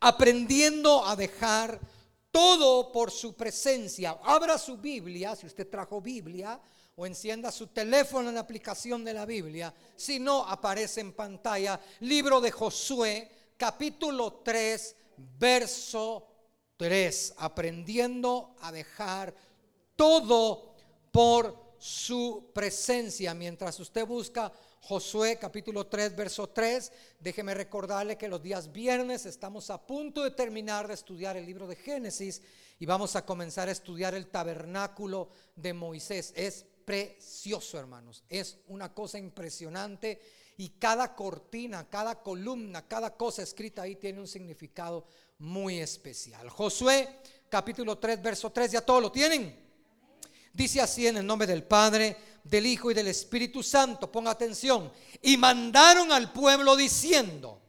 aprendiendo a dejar todo por su presencia. Abra su Biblia, si usted trajo Biblia, o encienda su teléfono en la aplicación de la Biblia. Si no, aparece en pantalla. Libro de Josué, capítulo 3, verso 3. Aprendiendo a dejar todo por su presencia. Mientras usted busca Josué capítulo 3, verso 3. Déjeme recordarle que los días viernes estamos a punto de terminar de estudiar el libro de Génesis y vamos a comenzar a estudiar el tabernáculo de Moisés. Es precioso, hermanos. Es una cosa impresionante y cada cortina, cada columna, cada cosa escrita ahí tiene un significado muy especial. Josué capítulo 3, verso 3, ¿ya todo lo tienen? Dice así en el nombre del Padre, del Hijo y del Espíritu Santo. Ponga atención. Y mandaron al pueblo diciendo,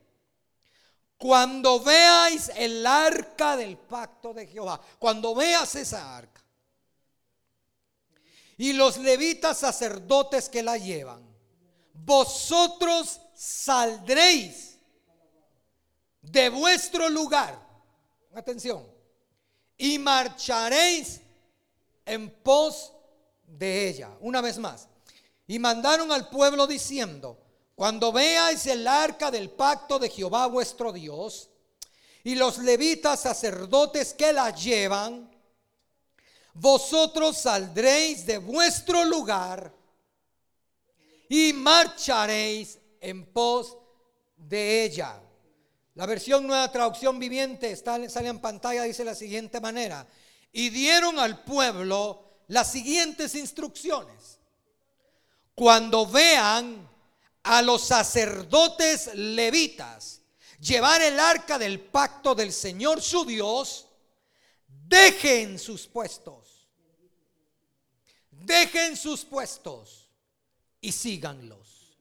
cuando veáis el arca del pacto de Jehová, cuando veas esa arca, y los levitas sacerdotes que la llevan, vosotros saldréis de vuestro lugar, atención, y marcharéis en pos de ella. Una vez más. Y mandaron al pueblo diciendo, cuando veáis el arca del pacto de Jehová vuestro Dios, y los levitas sacerdotes que la llevan, vosotros saldréis de vuestro lugar y marcharéis en pos de ella. La versión nueva traducción viviente está, sale en pantalla, dice la siguiente manera. Y dieron al pueblo las siguientes instrucciones. Cuando vean a los sacerdotes levitas llevar el arca del pacto del Señor su Dios, dejen sus puestos. Dejen sus puestos y síganlos.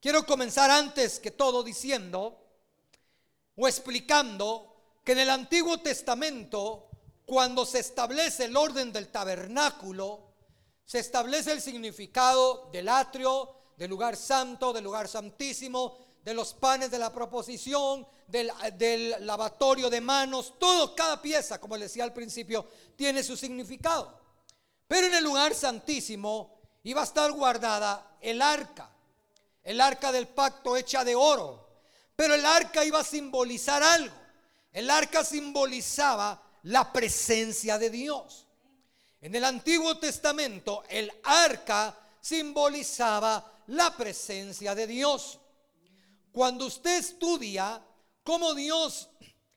Quiero comenzar antes que todo diciendo o explicando que en el Antiguo Testamento cuando se establece el orden del tabernáculo, se establece el significado del atrio, del lugar santo, del lugar santísimo, de los panes de la proposición, del, lavatorio de manos, todo, cada pieza, como les decía al principio, tiene su significado. Pero en el lugar santísimo iba a estar guardada el arca, el arca del pacto hecha de oro. Pero el arca iba a simbolizar algo. El arca simbolizaba la presencia de Dios. En el Antiguo Testamento el arca simbolizaba la presencia de Dios. Cuando usted estudia cómo Dios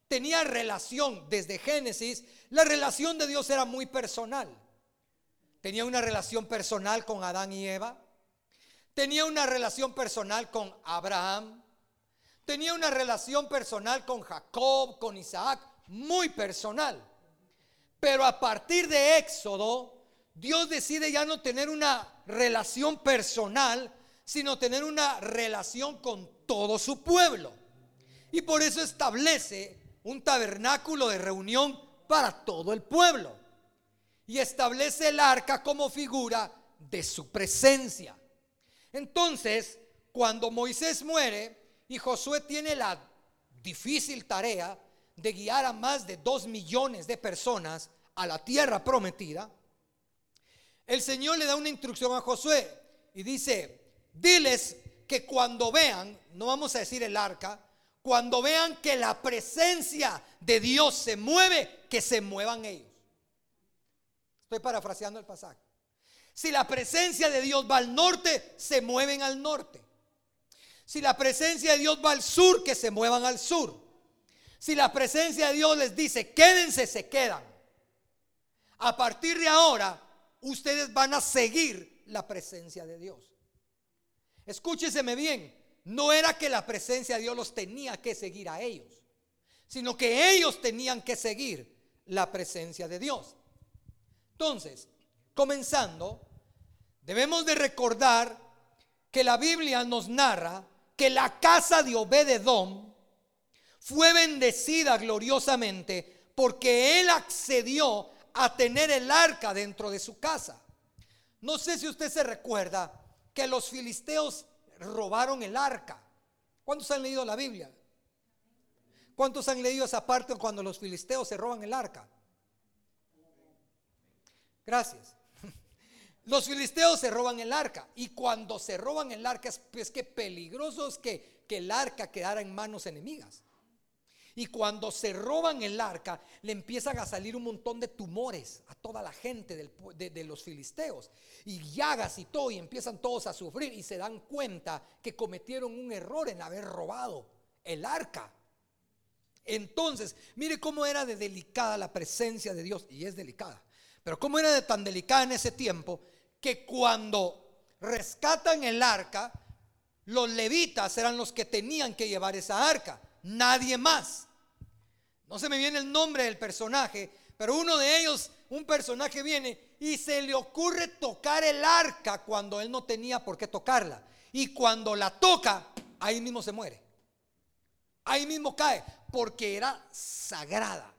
tenía relación desde Génesis, la relación de Dios era muy personal. Tenía una relación personal con Adán y Eva. Tenía una relación personal con Abraham. Tenía una relación personal con Jacob, con Isaac muy personal. Pero a partir de Éxodo, Dios decide ya no tener una relación personal, sino tener una relación con todo su pueblo. Y por eso establece un tabernáculo de reunión para todo el pueblo. Y establece el arca como figura de su presencia. Entonces, cuando Moisés muere y Josué tiene la difícil tarea de guiar a más de dos millones de personas a la tierra prometida, el Señor le da una instrucción a Josué y dice, diles que cuando vean, no vamos a decir el arca, cuando vean que la presencia de Dios se mueve, que se muevan ellos. Estoy parafraseando el pasaje. Si la presencia de Dios va al norte, se mueven al norte. Si la presencia de Dios va al sur, que se muevan al sur. Si la presencia de Dios les dice, quédense, se quedan. A partir de ahora, ustedes van a seguir la presencia de Dios. Escúcheseme bien, no era que la presencia de Dios los tenía que seguir a ellos, sino que ellos tenían que seguir la presencia de Dios. Entonces, comenzando, debemos de recordar que la Biblia nos narra que la casa de Obededón fue bendecida gloriosamente porque él accedió a tener el arca dentro de su casa. No sé si usted se recuerda que los filisteos robaron el arca. ¿Cuántos han leído la Biblia? ¿Cuántos han leído esa parte cuando los filisteos se roban el arca? Gracias. Los filisteos se roban el arca y cuando se roban el arca es, que peligroso es que, que el arca quedara en manos enemigas. Y cuando se roban el arca, le empiezan a salir un montón de tumores a toda la gente de, de, los filisteos. Y llagas y todo, y empiezan todos a sufrir y se dan cuenta que cometieron un error en haber robado el arca. Entonces, mire cómo era de delicada la presencia de Dios, y es delicada. Pero cómo era de tan delicada en ese tiempo que cuando rescatan el arca, los levitas eran los que tenían que llevar esa arca, nadie más. No se me viene el nombre del personaje, pero uno de ellos, un personaje viene y se le ocurre tocar el arca cuando él no tenía por qué tocarla. Y cuando la toca, ahí mismo se muere. Ahí mismo cae, porque era sagrada.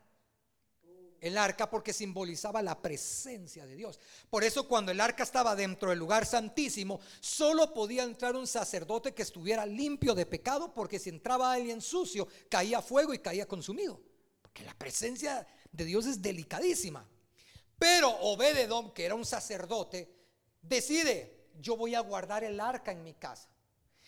El arca porque simbolizaba la presencia de Dios. Por eso cuando el arca estaba dentro del lugar santísimo, solo podía entrar un sacerdote que estuviera limpio de pecado, porque si entraba alguien sucio, caía fuego y caía consumido la presencia de Dios es delicadísima. Pero Obededom, que era un sacerdote, decide, yo voy a guardar el arca en mi casa.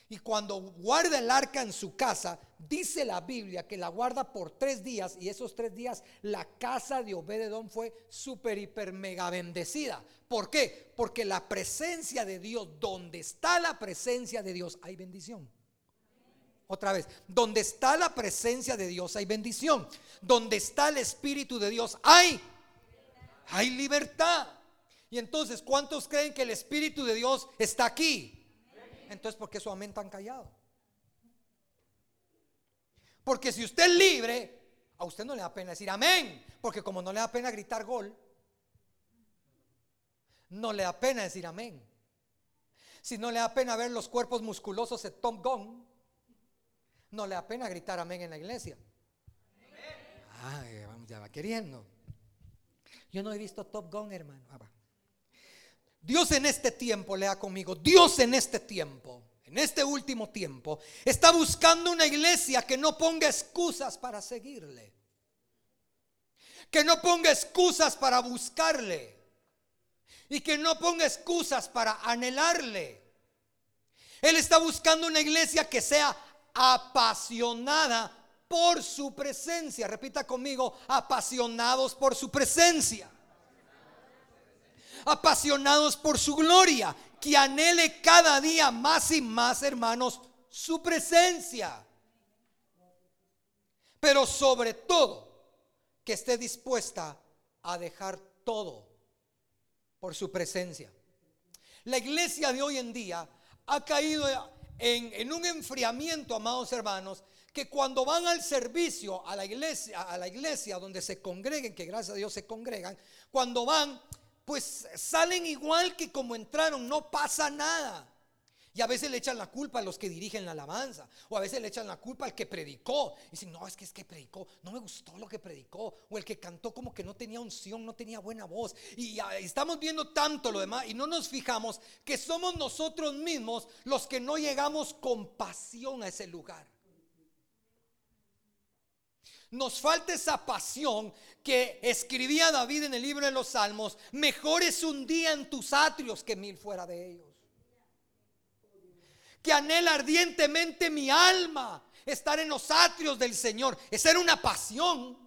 Y cuando guarda el arca en su casa, dice la Biblia que la guarda por tres días y esos tres días la casa de Obededom fue súper, hiper, mega bendecida. ¿Por qué? Porque la presencia de Dios, donde está la presencia de Dios, hay bendición. Otra vez, donde está la presencia de Dios hay bendición. Donde está el Espíritu de Dios hay, hay libertad. Y entonces, ¿cuántos creen que el Espíritu de Dios está aquí? Entonces, ¿por qué solamente han callado? Porque si usted es libre, a usted no le da pena decir amén. Porque como no le da pena gritar gol, no le da pena decir amén. Si no le da pena ver los cuerpos musculosos de Tom Gunn, no le da pena gritar amén en la iglesia. Ah, ya va queriendo. Yo no he visto Top Gun, hermano. Ah, Dios en este tiempo, lea conmigo, Dios en este tiempo, en este último tiempo, está buscando una iglesia que no ponga excusas para seguirle. Que no ponga excusas para buscarle. Y que no ponga excusas para anhelarle. Él está buscando una iglesia que sea apasionada por su presencia. Repita conmigo, apasionados por su presencia. Apasionados por su gloria. Que anhele cada día más y más, hermanos, su presencia. Pero sobre todo, que esté dispuesta a dejar todo por su presencia. La iglesia de hoy en día ha caído en, un enfriamiento, amados hermanos, que cuando van al servicio a la iglesia, a la iglesia donde se congreguen, que gracias a Dios se congregan, cuando van, pues salen igual que como entraron, no pasa nada. A veces le echan la culpa a los que dirigen la alabanza. O a veces le echan la culpa al que predicó. Y dicen, no, es que es que predicó. No me gustó lo que predicó. O el que cantó como que no tenía unción, no tenía buena voz. Y estamos viendo tanto lo demás. Y no nos fijamos que somos nosotros mismos los que no llegamos con pasión a ese lugar. Nos falta esa pasión que escribía David en el libro de los Salmos. Mejor es un día en tus atrios que mil fuera de ellos que anhela ardientemente mi alma estar en los atrios del Señor. Esa era una pasión.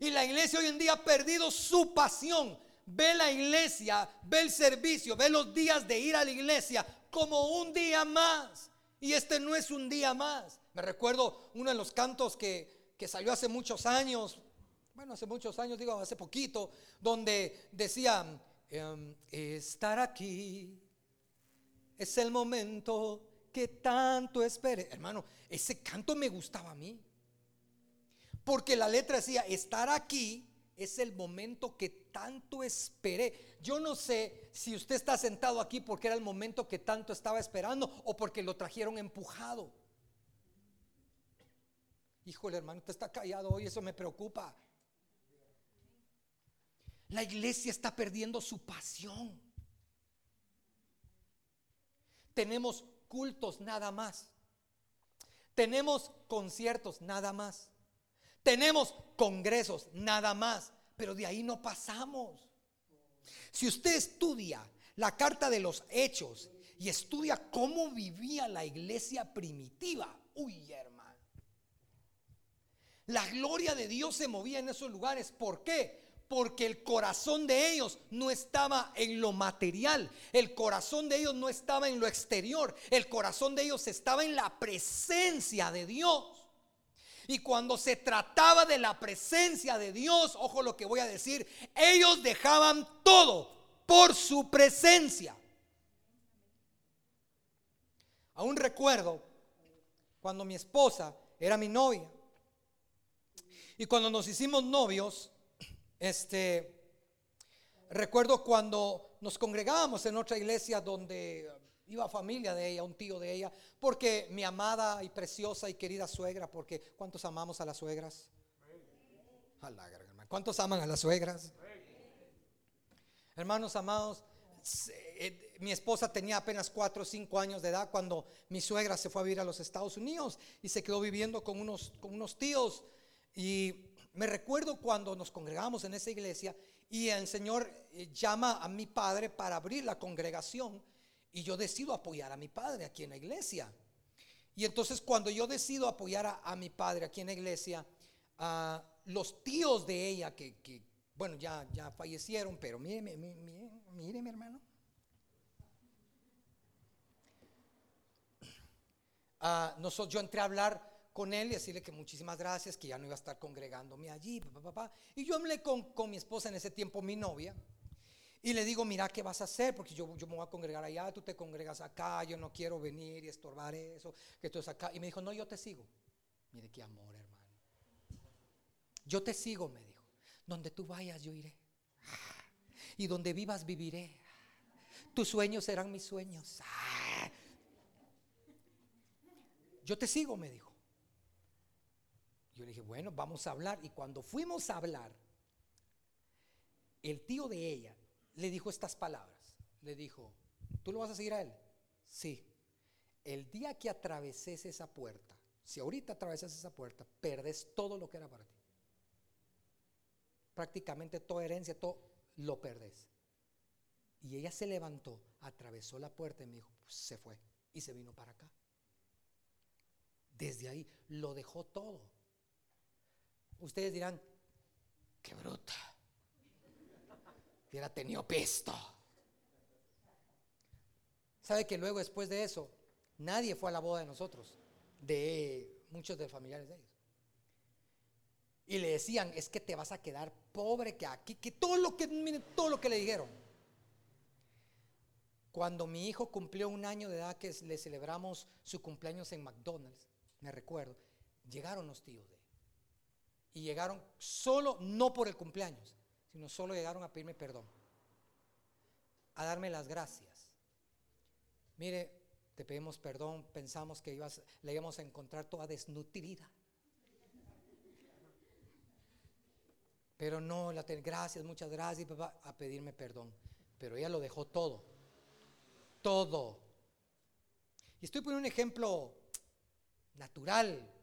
Y la iglesia hoy en día ha perdido su pasión. Ve la iglesia, ve el servicio, ve los días de ir a la iglesia como un día más. Y este no es un día más. Me recuerdo uno de los cantos que, que salió hace muchos años, bueno, hace muchos años, digo, hace poquito, donde decía, em, estar aquí es el momento que tanto esperé. Hermano, ese canto me gustaba a mí. Porque la letra decía, estar aquí es el momento que tanto esperé. Yo no sé si usted está sentado aquí porque era el momento que tanto estaba esperando o porque lo trajeron empujado. Híjole, hermano, usted está callado hoy, eso me preocupa. La iglesia está perdiendo su pasión tenemos cultos nada más. Tenemos conciertos, nada más. Tenemos congresos, nada más. Pero de ahí no pasamos. Si usted estudia la carta de los hechos y estudia cómo vivía la iglesia primitiva, uy hermano. La gloria de Dios se movía en esos lugares. ¿Por qué? Porque el corazón de ellos no estaba en lo material, el corazón de ellos no estaba en lo exterior, el corazón de ellos estaba en la presencia de Dios. Y cuando se trataba de la presencia de Dios, ojo lo que voy a decir, ellos dejaban todo por su presencia. Aún recuerdo cuando mi esposa era mi novia. Y cuando nos hicimos novios, este, recuerdo cuando nos congregábamos en otra iglesia donde iba familia de ella, un tío de ella, porque mi amada y preciosa y querida suegra, porque ¿cuántos amamos a las suegras? ¿Cuántos aman a las suegras? Hermanos amados, eh, mi esposa tenía apenas 4 o 5 años de edad cuando mi suegra se fue a vivir a los Estados Unidos y se quedó viviendo con unos, con unos tíos. Y me recuerdo cuando nos congregamos en esa iglesia y el Señor eh, llama a mi padre para abrir la congregación y yo decido apoyar a mi padre aquí en la iglesia. Y entonces cuando yo decido apoyar a, mi padre aquí en la iglesia, los tíos de ella que, bueno, ya, ya fallecieron, pero mire, mire, mi hermano. Nosotros, yo entré a hablar con él y decirle que muchísimas gracias, que ya no iba a estar congregándome allí. Papá, Y yo hablé con, con, mi esposa en ese tiempo, mi novia, y le digo, mira, ¿qué vas a hacer? Porque yo, yo me voy a congregar allá, tú te congregas acá, yo no quiero venir y estorbar eso, que tú estás acá. Y me dijo, no, yo te sigo. Mire qué amor, hermano. Yo te sigo, me dijo. Donde tú vayas, yo iré. Y donde vivas, viviré. Tus sueños serán mis sueños. Yo te sigo, me dijo. Yo le dije, bueno, vamos a hablar. Y cuando fuimos a hablar, el tío de ella le dijo estas palabras. Le dijo, ¿tú lo vas a seguir a él? Sí. El día que atraveses esa puerta, si ahorita atravesas esa puerta, perdes todo lo que era para ti. Prácticamente toda herencia, todo lo perdes. Y ella se levantó, atravesó la puerta y me dijo, pues, se fue y se vino para acá. Desde ahí lo dejó todo. Ustedes dirán, qué bruta. Hubiera tenido pesto. ¿Sabe que luego después de eso, nadie fue a la boda de nosotros, de muchos de familiares de ellos? Y le decían, es que te vas a quedar pobre que aquí, que todo lo que, todo lo que le dijeron. Cuando mi hijo cumplió un año de edad que le celebramos su cumpleaños en McDonald's, me recuerdo, llegaron los tíos y llegaron solo, no por el cumpleaños, sino solo llegaron a pedirme perdón, a darme las gracias. Mire, te pedimos perdón, pensamos que ibas, la íbamos a encontrar toda desnutrida. Pero no, la gracias, muchas gracias, papá, a pedirme perdón. Pero ella lo dejó todo. Todo. Y estoy poniendo un ejemplo natural,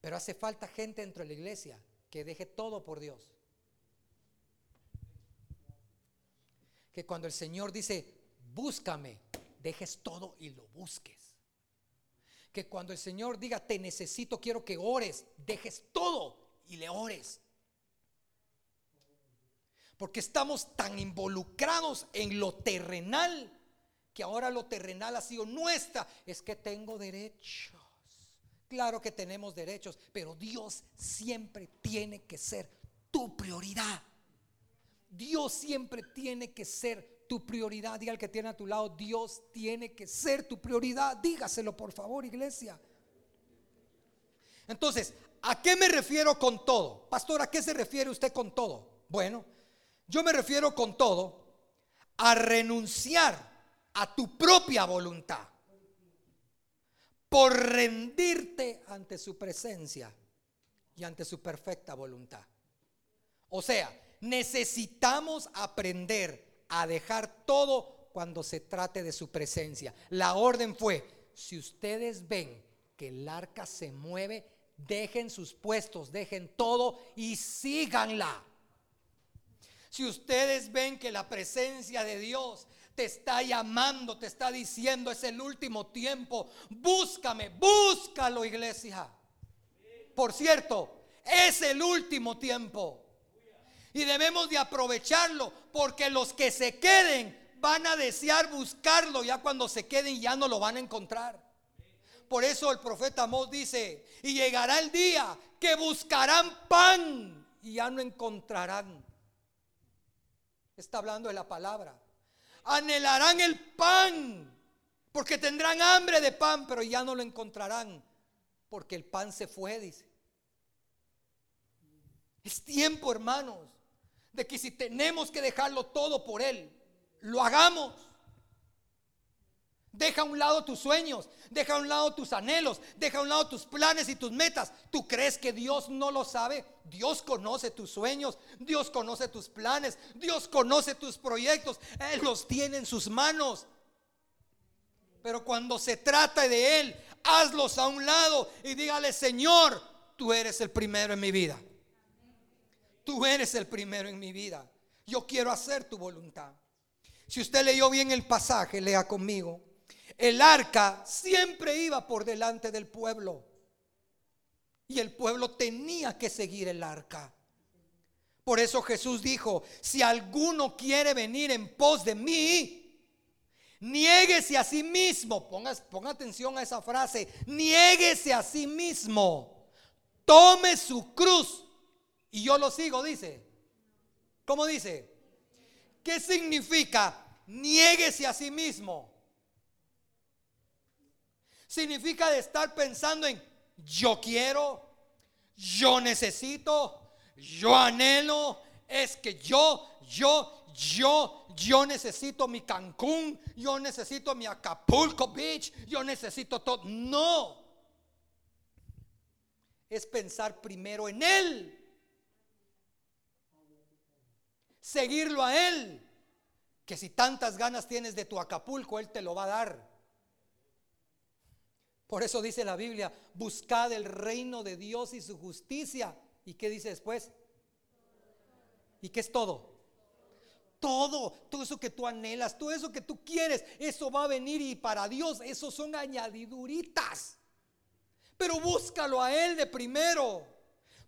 pero hace falta gente dentro de la iglesia que deje todo por Dios. Que cuando el Señor dice, búscame, dejes todo y lo busques. Que cuando el Señor diga, te necesito, quiero que ores, dejes todo y le ores. Porque estamos tan involucrados en lo terrenal que ahora lo terrenal ha sido nuestra. Es que tengo derecho. Claro que tenemos derechos, pero Dios siempre tiene que ser tu prioridad. Dios siempre tiene que ser tu prioridad. Diga al que tiene a tu lado, Dios tiene que ser tu prioridad. Dígaselo por favor, iglesia. Entonces, ¿a qué me refiero con todo? Pastor, ¿a qué se refiere usted con todo? Bueno, yo me refiero con todo a renunciar a tu propia voluntad por rendirte ante su presencia y ante su perfecta voluntad. O sea, necesitamos aprender a dejar todo cuando se trate de su presencia. La orden fue, si ustedes ven que el arca se mueve, dejen sus puestos, dejen todo y síganla. Si ustedes ven que la presencia de Dios te está llamando, te está diciendo, es el último tiempo, búscame, búscalo iglesia. Por cierto, es el último tiempo. Y debemos de aprovecharlo porque los que se queden van a desear buscarlo. Ya cuando se queden ya no lo van a encontrar. Por eso el profeta Amós dice, y llegará el día que buscarán pan y ya no encontrarán. Está hablando de la palabra. Anhelarán el pan porque tendrán hambre de pan, pero ya no lo encontrarán porque el pan se fue, dice. Es tiempo, hermanos, de que si tenemos que dejarlo todo por Él, lo hagamos. Deja a un lado tus sueños, deja a un lado tus anhelos, deja a un lado tus planes y tus metas. ¿Tú crees que Dios no lo sabe? Dios conoce tus sueños, Dios conoce tus planes, Dios conoce tus proyectos, Él los tiene en sus manos. Pero cuando se trata de Él, hazlos a un lado y dígale, Señor, tú eres el primero en mi vida. Tú eres el primero en mi vida. Yo quiero hacer tu voluntad. Si usted leyó bien el pasaje, lea conmigo. El arca siempre iba por delante del pueblo. Y el pueblo tenía que seguir el arca. Por eso Jesús dijo, si alguno quiere venir en pos de mí, niéguese a sí mismo. Ponga, ponga atención a esa frase. Niéguese a sí mismo. Tome su cruz. Y yo lo sigo, dice. ¿Cómo dice? ¿Qué significa? Niéguese a sí mismo. Significa de estar pensando en yo quiero, yo necesito, yo anhelo, es que yo, yo, yo, yo necesito mi Cancún, yo necesito mi Acapulco Beach, yo necesito todo. No. Es pensar primero en Él seguirlo a Él. Que si tantas ganas tienes de tu Acapulco, Él te lo va a dar. Por eso dice la Biblia, buscad el reino de Dios y su justicia. ¿Y qué dice después? ¿Y qué es todo? Todo, todo eso que tú anhelas, todo eso que tú quieres, eso va a venir y para Dios eso son añadiduritas. Pero búscalo a Él de primero.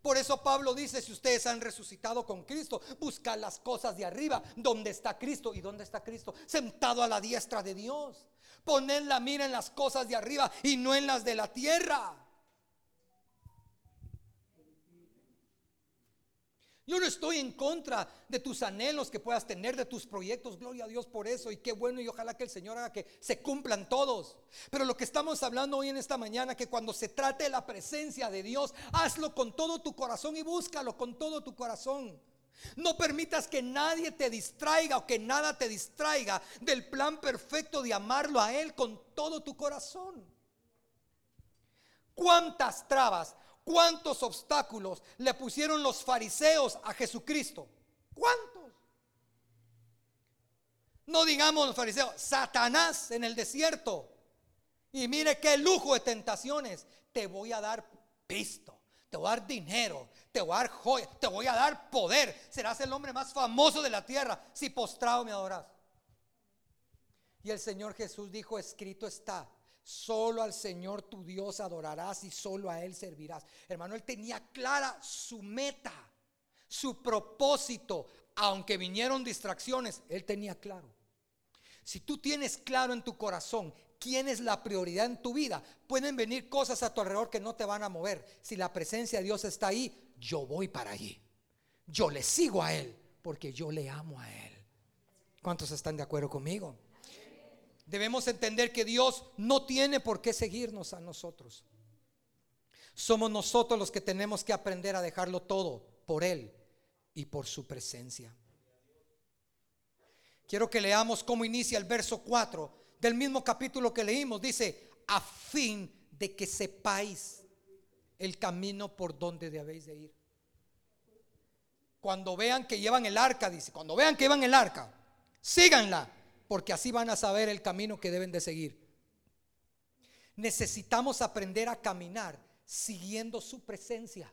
Por eso Pablo dice, si ustedes han resucitado con Cristo, busca las cosas de arriba, donde está Cristo. ¿Y dónde está Cristo? Sentado a la diestra de Dios. Poned la mira en las cosas de arriba y no en las de la tierra. Yo no estoy en contra de tus anhelos que puedas tener, de tus proyectos, gloria a Dios por eso, y qué bueno, y ojalá que el Señor haga que se cumplan todos. Pero lo que estamos hablando hoy en esta mañana, que cuando se trate de la presencia de Dios, hazlo con todo tu corazón y búscalo con todo tu corazón. No permitas que nadie te distraiga o que nada te distraiga del plan perfecto de amarlo a Él con todo tu corazón. ¿Cuántas trabas ¿Cuántos obstáculos le pusieron los fariseos a Jesucristo? ¿Cuántos? No digamos los fariseos, Satanás en el desierto. Y mire qué lujo de tentaciones. Te voy a dar pisto, te voy a dar dinero, te voy a dar joya, te voy a dar poder. Serás el hombre más famoso de la tierra si postrado me adoras. Y el Señor Jesús dijo, escrito está, Solo al Señor tu Dios adorarás y solo a Él servirás. Hermano, Él tenía clara su meta, su propósito. Aunque vinieron distracciones, Él tenía claro. Si tú tienes claro en tu corazón quién es la prioridad en tu vida, pueden venir cosas a tu alrededor que no te van a mover. Si la presencia de Dios está ahí, yo voy para allí. Yo le sigo a Él porque yo le amo a Él. ¿Cuántos están de acuerdo conmigo? debemos entender que Dios no tiene por qué seguirnos a nosotros. Somos nosotros los que tenemos que aprender a dejarlo todo por Él y por su presencia. Quiero que leamos cómo inicia el verso 4 del mismo capítulo que leímos. Dice, a fin de que sepáis el camino por donde debéis de ir. Cuando vean que llevan el arca, dice, cuando vean que llevan el arca, síganla porque así van a saber el camino que deben de seguir. necesitamos aprender a caminar siguiendo su presencia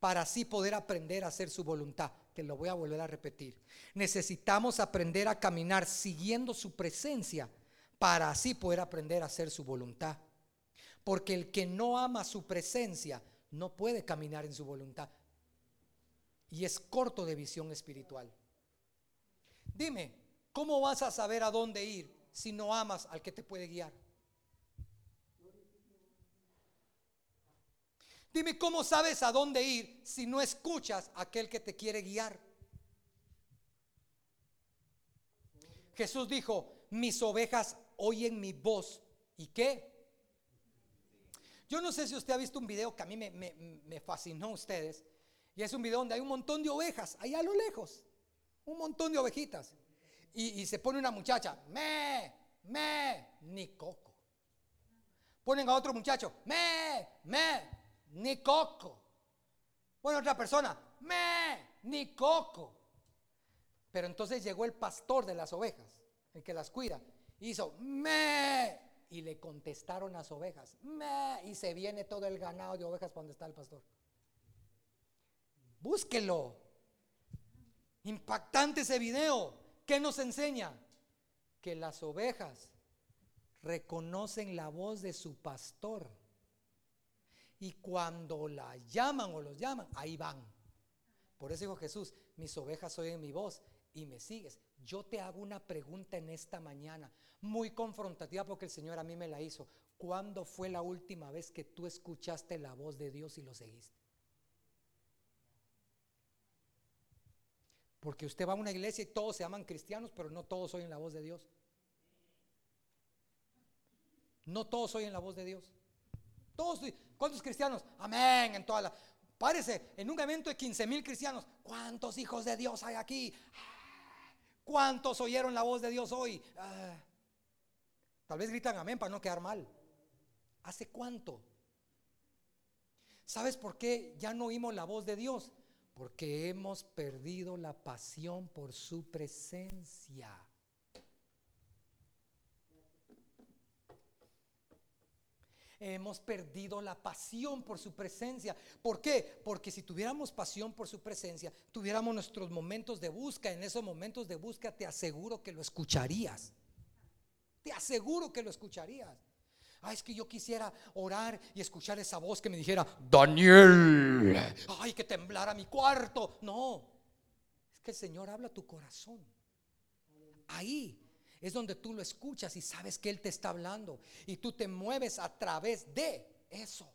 para así poder aprender a hacer su voluntad. Te lo voy a volver a repetir. Necesitamos aprender a caminar siguiendo su presencia para así poder aprender a hacer su voluntad. Porque el que no ama su presencia no puede caminar en su voluntad. Y es corto de visión espiritual. Dime, ¿cómo vas a saber a dónde ir si no amas al que te puede guiar? Dime, ¿cómo sabes a dónde ir si no escuchas a aquel que te quiere guiar? Jesús dijo, mis ovejas oyen mi voz. ¿Y qué? Yo no sé si usted ha visto un video que a mí me, fascinó a ustedes. Y es un video donde hay un montón de ovejas, allá a lo lejos. Un montón de ovejitas. Y, se pone una muchacha, me, me, ni coco. Ponen a otro muchacho, me, me, ni coco. Bueno, otra persona, me, ni coco. Pero entonces llegó el pastor de las ovejas, el que las cuida, hizo, me, y le contestaron las ovejas. Y se viene todo el ganado de ovejas cuando está el pastor. Búsquelo. Impactante ese video. ¿Qué nos enseña? Que las ovejas reconocen la voz de su pastor. Y cuando la llaman o los llaman, ahí van. Por eso dijo Jesús, mis ovejas oyen mi voz y me sigues. Yo te hago una pregunta en esta mañana, muy confrontativa porque el Señor a mí me la hizo. ¿Cuándo fue la última vez que tú escuchaste la voz de Dios y lo seguiste? Porque usted va a una iglesia y todos se llaman cristianos, pero no todos oyen la voz de Dios. No todos oyen la voz de Dios. Todos, ¿cuántos cristianos? Amén, en toda la... Párese, en un evento de 15 mil cristianos, ¿cuántos hijos de Dios hay aquí? ¿Cuántos oyeron la voz de Dios hoy? Ah, tal vez gritan amén para no quedar mal. ¿Hace cuánto? ¿Sabes por qué ya no oímos la voz de Dios? Porque hemos perdido la pasión por su presencia. hemos perdido la pasión por su presencia. ¿Por qué? Porque si tuviéramos pasión por su presencia, tuviéramos nuestros momentos de búsqueda. En esos momentos de búsqueda te aseguro que lo escucharías. Te aseguro que lo escucharías. Ay, es que yo quisiera orar y escuchar esa voz que me dijera, Daniel, ay, que temblara mi cuarto. No, es que el Señor habla a tu corazón. Ahí es donde tú lo escuchas y sabes que Él te está hablando. Y tú te mueves a través de eso.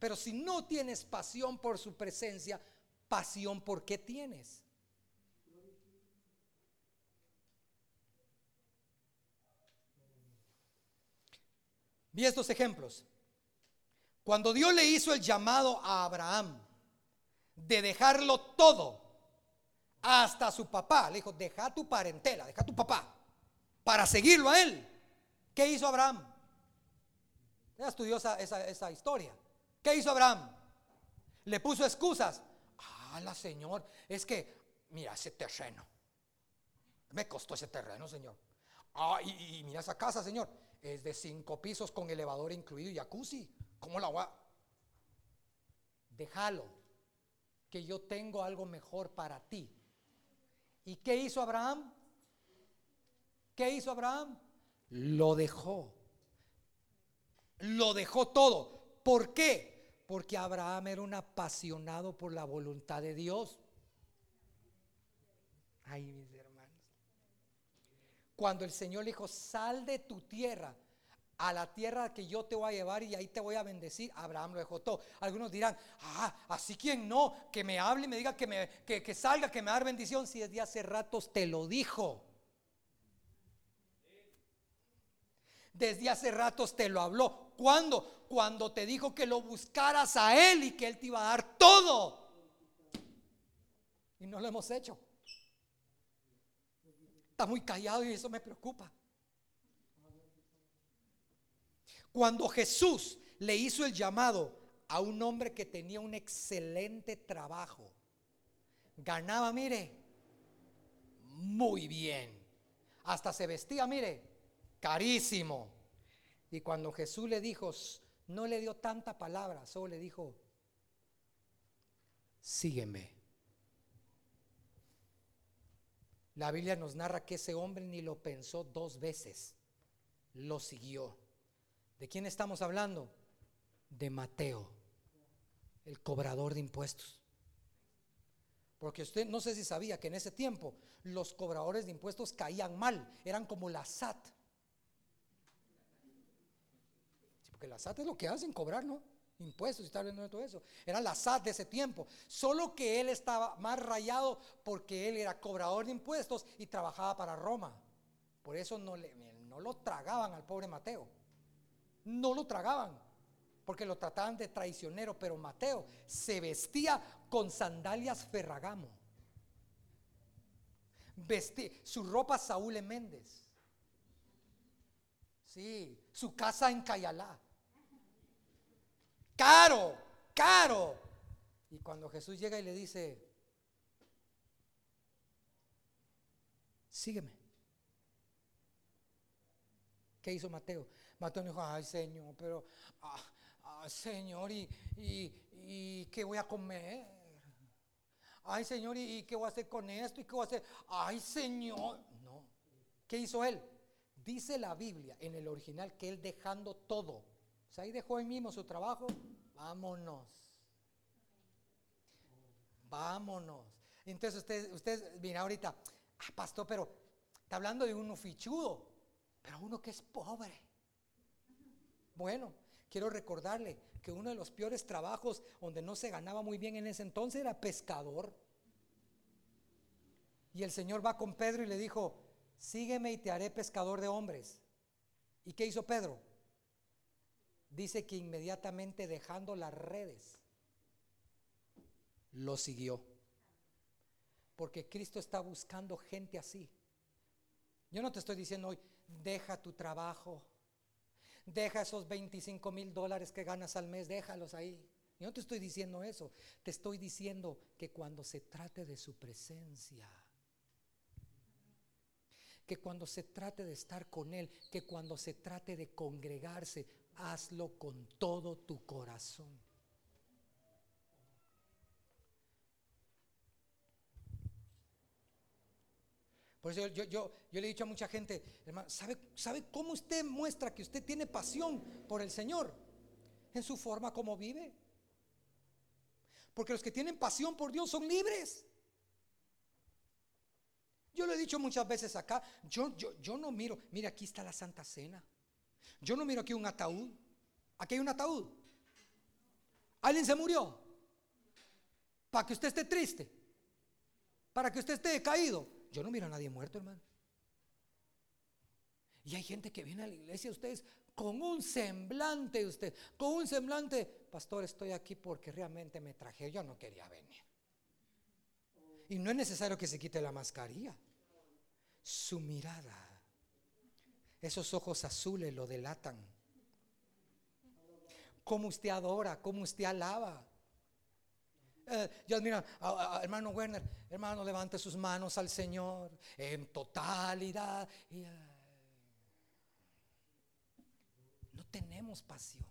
Pero si no tienes pasión por su presencia, pasión por qué tienes. Vi estos ejemplos. Cuando Dios le hizo el llamado a Abraham de dejarlo todo hasta su papá. Le dijo, deja tu parentela, deja tu papá, para seguirlo a él. ¿Qué hizo Abraham? Ya estudió esa, historia. ¿Qué hizo Abraham? Le puso excusas. Ah, la Señor, es que, mira ese terreno. Me costó ese terreno, Señor. Ah, y, mira esa casa, Señor. Es de cinco pisos con elevador incluido y jacuzzi. ¿Cómo la voy a...? Déjalo, que yo tengo algo mejor para ti. ¿Y qué hizo Abraham? ¿Qué hizo Abraham? Lo dejó. Lo dejó todo. ¿Por qué? Porque Abraham era un apasionado por la voluntad de Dios. Ay. Cuando el Señor le dijo, sal de tu tierra a la tierra que yo te voy a llevar y ahí te voy a bendecir. Abraham lo dejó todo. Algunos dirán, ah, así quien no, que me hable y me diga que, me, que, salga, que me dar bendición. Si desde hace ratos te lo dijo. Desde hace ratos te lo habló. ¿Cuándo? Cuando te dijo que lo buscaras a Él y que Él te iba a dar todo. Y no lo hemos hecho. Está muy callado y eso me preocupa. Cuando Jesús le hizo el llamado a un hombre que tenía un excelente trabajo, ganaba, mire, muy bien. Hasta se vestía, mire, carísimo. Y cuando Jesús le dijo, no le dio tanta palabra, solo le dijo, sígueme. La Biblia nos narra que ese hombre ni lo pensó dos veces, lo siguió. ¿De quién estamos hablando? De Mateo, el cobrador de impuestos. Porque usted no sé si sabía que en ese tiempo los cobradores de impuestos caían mal, eran como la SAT. porque la SAT es lo que hacen, cobrar, ¿no? Impuestos y estar viendo todo eso. Era la SAT de ese tiempo. Solo que él estaba más rayado porque él era cobrador de impuestos y trabajaba para Roma. Por eso no, le, no lo tragaban al pobre Mateo. No lo tragaban porque lo trataban de traicionero, pero Mateo se vestía con sandalias Ferragamo. Vestía, su ropa Saúl Méndez. Sí, su casa en Cayalá. Caro, caro. Y cuando Jesús llega y le dice, sígueme. ¿Qué hizo Mateo? Mateo dijo, ay Señor, pero, ah, Señor, y, y, qué voy a comer? Ay Señor, ¿y, qué voy a hacer con esto? ¿Y qué voy a hacer? Ay Señor. No. ¿Qué hizo él? Dice la Biblia en el original que él dejando todo ahí dejó ahí mismo su trabajo, vámonos. Vámonos. Entonces usted, usted mira ahorita, ah, pastor, pero está hablando de uno fichudo, pero uno que es pobre. Bueno, quiero recordarle que uno de los peores trabajos donde no se ganaba muy bien en ese entonces era pescador. Y el Señor va con Pedro y le dijo, sígueme y te haré pescador de hombres. ¿Y qué hizo Pedro? Dice que inmediatamente dejando las redes, lo siguió. Porque Cristo está buscando gente así. Yo no te estoy diciendo hoy, deja tu trabajo, deja esos 25 mil dólares que ganas al mes, déjalos ahí. Yo no te estoy diciendo eso, te estoy diciendo que cuando se trate de su presencia, que cuando se trate de estar con Él, que cuando se trate de congregarse, hazlo con todo tu corazón. Por eso yo, yo, yo, le he dicho a mucha gente, hermano, ¿sabe, ¿sabe cómo usted muestra que usted tiene pasión por el Señor? En su forma como vive. Porque los que tienen pasión por Dios son libres. Yo lo he dicho muchas veces acá, yo, yo, yo no miro, mira, aquí está la Santa Cena. Yo no miro aquí un ataúd. Aquí hay un ataúd. Alguien se murió. Para que usted esté triste. Para que usted esté decaído. Yo no miro a nadie muerto, hermano. Y hay gente que viene a la iglesia, ustedes, con un semblante, usted, con un semblante, pastor, estoy aquí porque realmente me traje, yo no quería venir. Y no es necesario que se quite la mascarilla. Su mirada esos ojos azules lo delatan. Cómo usted adora, cómo usted alaba. Eh, yo admiro hermano Werner, hermano, levante sus manos al Señor en totalidad. no tenemos pasión.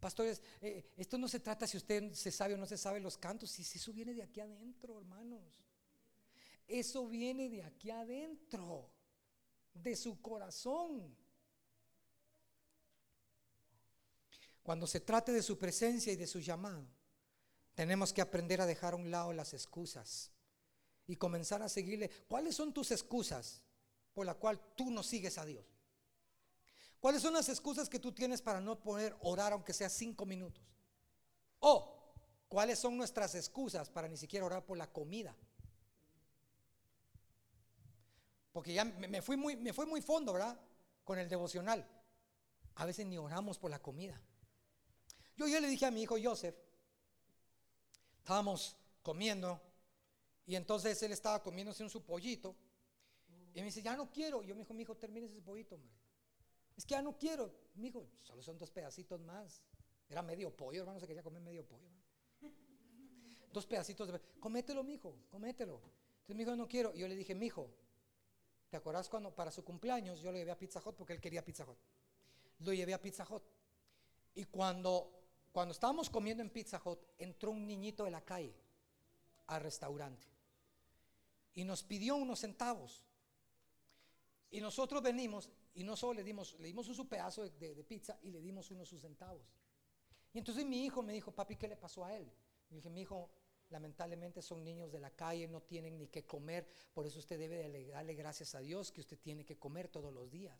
Pastores, eh, esto no se trata si usted se sabe o no se sabe los cantos, si eso viene de aquí adentro, hermanos. Eso viene de aquí adentro de su corazón. Cuando se trate de su presencia y de su llamado, tenemos que aprender a dejar a un lado las excusas y comenzar a seguirle. ¿Cuáles son tus excusas por la cual tú no sigues a Dios? ¿Cuáles son las excusas que tú tienes para no poder orar aunque sea cinco minutos? O cuáles son nuestras excusas para ni siquiera orar por la comida. Porque ya me fui muy, me fue muy fondo, ¿verdad? Con el devocional. A veces ni oramos por la comida. Yo ya le dije a mi hijo Joseph, estábamos comiendo, y entonces él estaba comiéndose un su pollito. Y me dice, ya no quiero. yo me dijo, mi hijo, termine ese pollito, hombre. Es que ya no quiero. Mi hijo, solo son dos pedacitos más. Era medio pollo, hermano, se quería comer medio pollo. Dos pedacitos de... Comételo, mi hijo, comételo. Entonces mi hijo, no quiero. Y yo le dije, mi hijo, ¿Te acuerdas cuando para su cumpleaños yo le llevé a Pizza Hut porque él quería Pizza Hut? lo llevé a Pizza Hut. Y cuando, cuando estábamos comiendo en Pizza Hut, entró un niñito de la calle al restaurante y nos pidió unos centavos. Y nosotros venimos y no solo le dimos, le dimos un su pedazo de, de pizza y le dimos unos sus centavos. Y entonces mi hijo me dijo, papi, ¿qué le pasó a él? Y dije, mi hijo, lamentablemente son niños de la calle, no tienen ni qué comer, por eso usted debe de darle gracias a Dios que usted tiene que comer todos los días.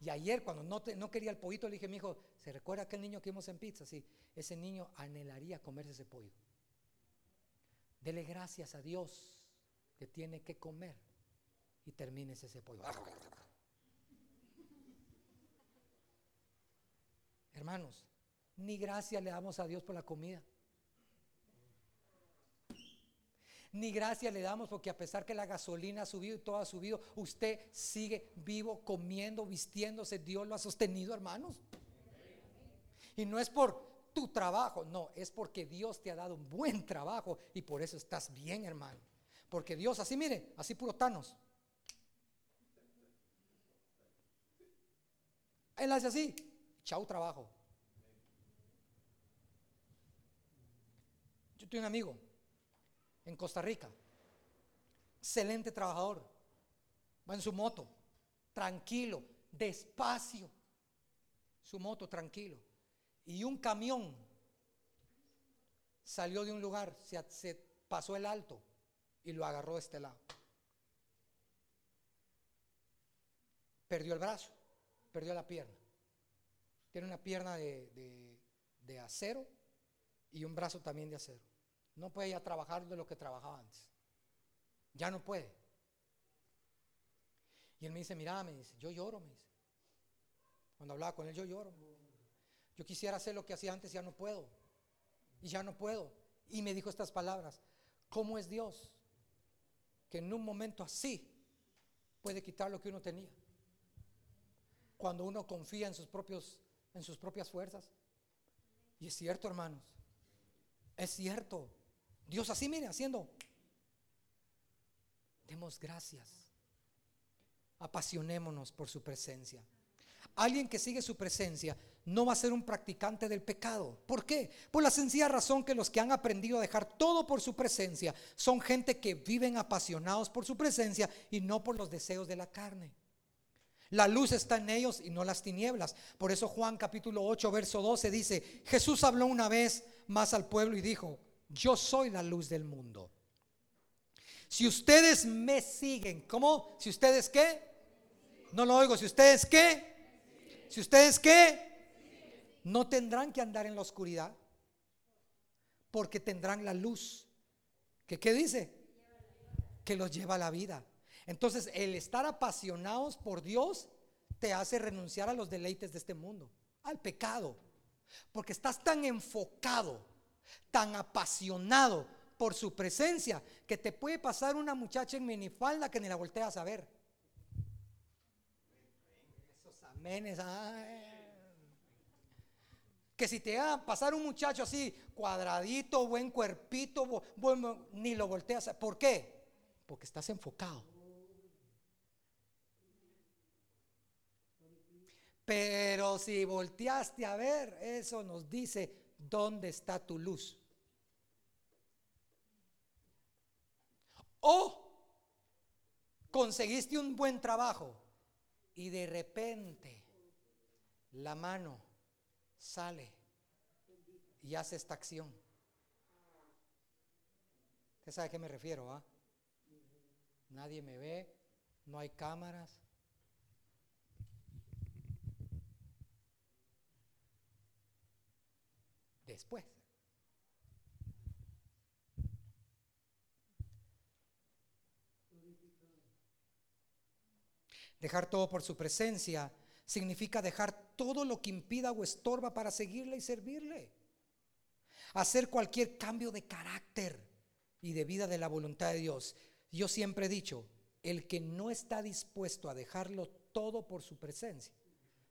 Y ayer cuando no, no quería el pollito, le dije, mi hijo, ¿se recuerda aquel niño que vimos en pizza? Sí, ese niño anhelaría comerse ese pollo. Dele gracias a Dios que tiene que comer y termines ese pollo. Hermanos, ni gracias le damos a Dios por la comida. Ni gracias le damos porque a pesar que la gasolina ha subido y todo ha subido, usted sigue vivo, comiendo, vistiéndose. Dios lo ha sostenido, hermanos. Y no es por tu trabajo, no, es porque Dios te ha dado un buen trabajo y por eso estás bien, hermano. Porque Dios, así mire, así puro tanos. Él hace así, chau trabajo. Yo tengo un amigo en Costa Rica. Excelente trabajador. Va en su moto, tranquilo, despacio. Su moto tranquilo. Y un camión salió de un lugar, se, pasó el alto y lo agarró de este lado. Perdió el brazo, perdió la pierna. Tiene una pierna de, de acero y un brazo también de acero. No puede ya trabajar de lo que trabajaba antes. Ya no puede. Y él me dice, mira, me dice, yo lloro, me dice. Cuando hablaba con él, yo lloro. Yo quisiera hacer lo que hacía antes, ya no puedo. Y ya no puedo. Y me dijo estas palabras, ¿cómo es Dios? Que en un momento así puede quitar lo que uno tenía. Cuando uno confía en sus, propios, en sus propias fuerzas. Y es cierto, hermanos. Es cierto. Dios así, mire, haciendo. Demos gracias. Apasionémonos por su presencia. Alguien que sigue su presencia no va a ser un practicante del pecado. ¿Por qué? Por la sencilla razón que los que han aprendido a dejar todo por su presencia son gente que viven apasionados por su presencia y no por los deseos de la carne. La luz está en ellos y no las tinieblas. Por eso Juan capítulo 8, verso 12 dice, Jesús habló una vez más al pueblo y dijo, yo soy la luz del mundo. Si ustedes me siguen, ¿cómo? Si ustedes qué? No lo oigo, si ustedes qué? Si ustedes qué? No tendrán que andar en la oscuridad, porque tendrán la luz. ¿Que qué dice? Que los lleva a la vida. Entonces, el estar apasionados por Dios te hace renunciar a los deleites de este mundo, al pecado, porque estás tan enfocado tan apasionado por su presencia que te puede pasar una muchacha en minifalda que ni la volteas a ver. Que si te va a pasar un muchacho así, cuadradito, buen cuerpito, ni lo volteas a. ¿Por qué? Porque estás enfocado. Pero si volteaste a ver, eso nos dice ¿dónde está tu luz? O conseguiste un buen trabajo y de repente la mano sale y hace esta acción. ¿Usted sabe a qué me refiero? Ah? Nadie me ve, no hay cámaras. Después. Dejar todo por su presencia significa dejar todo lo que impida o estorba para seguirle y servirle. Hacer cualquier cambio de carácter y de vida de la voluntad de Dios. Yo siempre he dicho, el que no está dispuesto a dejarlo todo por su presencia,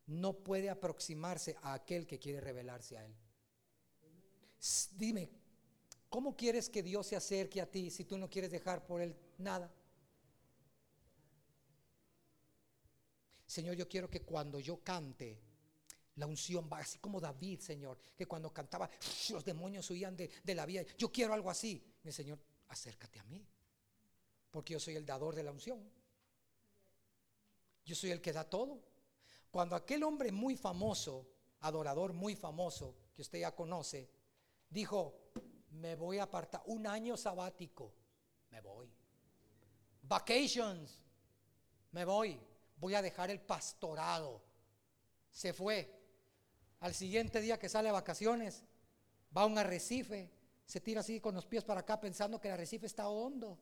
no puede aproximarse a aquel que quiere revelarse a él. Dime, ¿cómo quieres que Dios se acerque a ti si tú no quieres dejar por él nada? Señor, yo quiero que cuando yo cante, La unción va así como David, Señor, que cuando cantaba, los demonios huían de, de la vida. Yo quiero algo así. Mi Señor, acércate a mí, porque yo soy el dador de la unción. Yo soy el que da todo. Cuando aquel hombre muy famoso, adorador muy famoso, que usted ya conoce, dijo, me voy a apartar un año sabático, me voy. Vacations, me voy. Voy a dejar el pastorado. Se fue. Al siguiente día que sale a vacaciones, va a un arrecife, se tira así con los pies para acá pensando que el arrecife está hondo.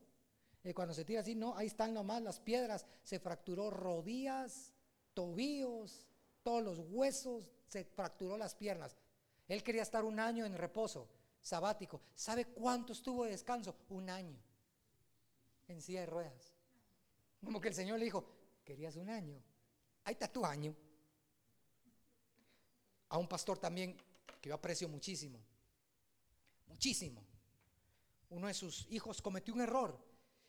Y cuando se tira así, no, ahí están nomás las piedras. Se fracturó rodillas, tobillos, todos los huesos, se fracturó las piernas. Él quería estar un año en reposo sabático. ¿Sabe cuánto estuvo de descanso? Un año en silla de ruedas. Como que el Señor le dijo, querías un año, ahí está tu año. A un pastor también que yo aprecio muchísimo, muchísimo. Uno de sus hijos cometió un error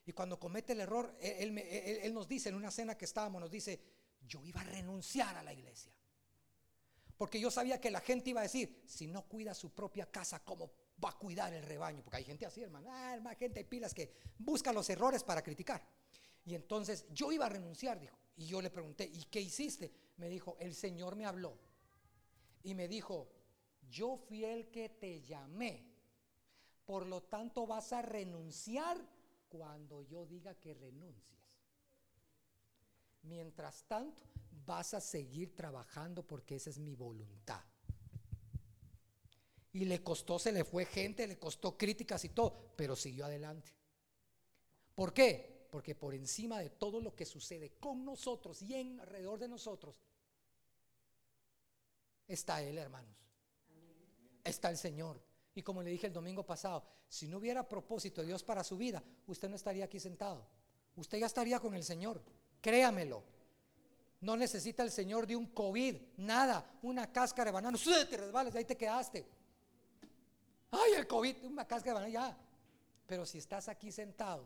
y cuando comete el error, él, nos dice en una cena que estábamos, nos dice, yo iba a renunciar a la iglesia. Porque yo sabía que la gente iba a decir, si no cuida su propia casa, ¿cómo va a cuidar el rebaño? Porque hay gente así, hermano. Ah, más gente hay pilas que busca los errores para criticar. Y entonces yo iba a renunciar, dijo. Y yo le pregunté, ¿y qué hiciste? Me dijo, el Señor me habló. Y me dijo, yo fui el que te llamé. Por lo tanto vas a renunciar cuando yo diga que renuncies. Mientras tanto, vas a seguir trabajando porque esa es mi voluntad. Y le costó, se le fue gente, le costó críticas y todo, pero siguió adelante. ¿Por qué? Porque por encima de todo lo que sucede con nosotros y en alrededor de nosotros, está Él, hermanos. Está el Señor. Y como le dije el domingo pasado, si no hubiera propósito de Dios para su vida, usted no estaría aquí sentado. Usted ya estaría con el Señor. Créamelo. No necesita el Señor de un COVID, nada, una cáscara de banano. Te resbales, ahí te quedaste. Ay, el COVID, una cáscara de banano, ya. Pero si estás aquí sentado,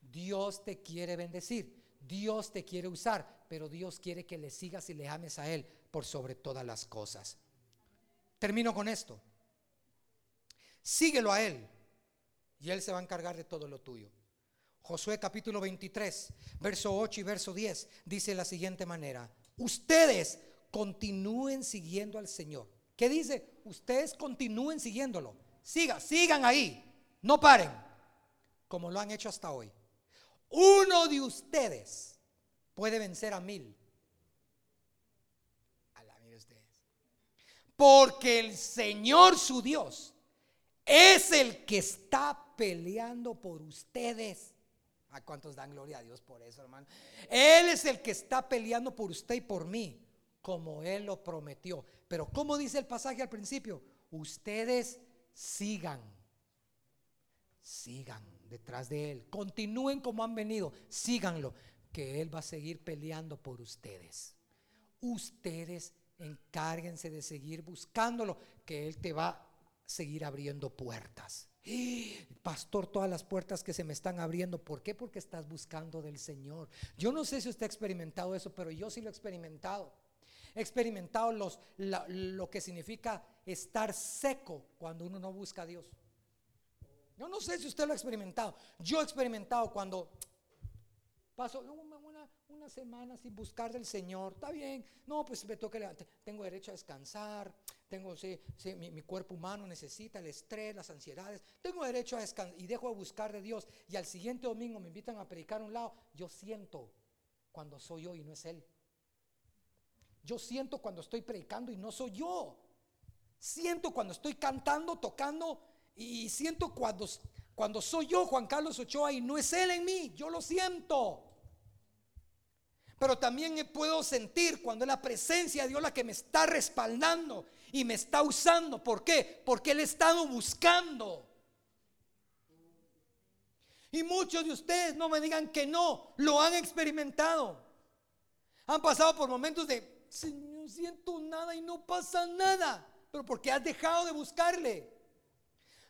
Dios te quiere bendecir. Dios te quiere usar, pero Dios quiere que le sigas y le ames a Él por sobre todas las cosas. Termino con esto. Síguelo a Él y Él se va a encargar de todo lo tuyo. Josué capítulo 23, verso 8 y verso 10 dice de la siguiente manera, ustedes continúen siguiendo al Señor. ¿Qué dice? Ustedes continúen siguiéndolo. Sigan, sigan ahí. No paren, como lo han hecho hasta hoy. Uno de ustedes puede vencer a mil. Ustedes. Porque el Señor su Dios es el que está peleando por ustedes. ¿A cuántos dan gloria a Dios por eso, hermano? Él es el que está peleando por usted y por mí, como Él lo prometió. Pero como dice el pasaje al principio, ustedes sigan, sigan detrás de Él, continúen como han venido, síganlo, que Él va a seguir peleando por ustedes. Ustedes encárguense de seguir buscándolo, que Él te va seguir abriendo puertas. Pastor, todas las puertas que se me están abriendo, ¿por qué? Porque estás buscando del Señor. Yo no sé si usted ha experimentado eso, pero yo sí lo he experimentado. He experimentado los, lo que significa estar seco cuando uno no busca a Dios. Yo no sé si usted lo ha experimentado. Yo he experimentado cuando paso una, semana sin buscar del Señor. Está bien. No, pues me toca. Tengo derecho a descansar tengo, sí, mi, cuerpo humano necesita el estrés, las ansiedades, tengo derecho a descansar y dejo de buscar de Dios y al siguiente domingo me invitan a predicar a un lado, yo siento cuando soy yo y no es Él. Yo siento cuando estoy predicando y no soy yo. Siento cuando estoy cantando, tocando y siento cuando, cuando soy yo, Juan Carlos Ochoa, y no es Él en mí. Yo lo siento. Pero también puedo sentir cuando es la presencia de Dios la que me está respaldando y me está usando. ¿Por qué? Porque Él ha estado buscando. Y muchos de ustedes no me digan que no, lo han experimentado. Han pasado por momentos de, no siento nada y no pasa nada. Pero porque has dejado de buscarle.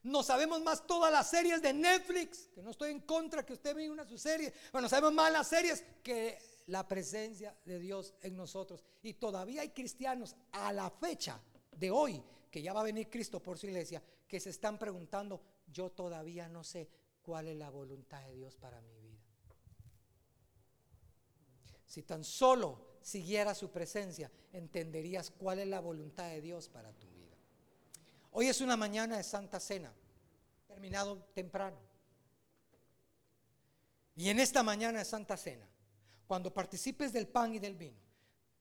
No sabemos más todas las series de Netflix, que no estoy en contra que usted vea una de sus series. Bueno, sabemos más las series que la presencia de Dios en nosotros. Y todavía hay cristianos a la fecha de hoy, que ya va a venir Cristo por su iglesia, que se están preguntando, yo todavía no sé cuál es la voluntad de Dios para mi vida. Si tan solo siguiera su presencia, entenderías cuál es la voluntad de Dios para tu vida. Hoy es una mañana de Santa Cena, terminado temprano. Y en esta mañana de Santa Cena, cuando participes del pan y del vino,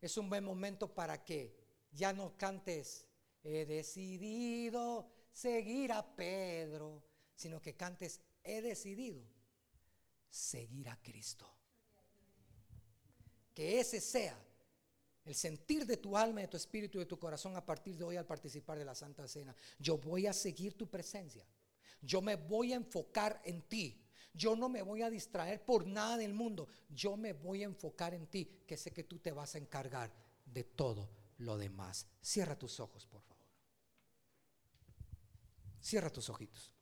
es un buen momento para que ya no cantes, he decidido seguir a Pedro, sino que cantes, he decidido seguir a Cristo. Que ese sea el sentir de tu alma, de tu espíritu y de tu corazón a partir de hoy al participar de la Santa Cena. Yo voy a seguir tu presencia. Yo me voy a enfocar en ti. Yo no me voy a distraer por nada del mundo. Yo me voy a enfocar en ti, que sé que tú te vas a encargar de todo lo demás. Cierra tus ojos, por favor. Cierra tus ojitos.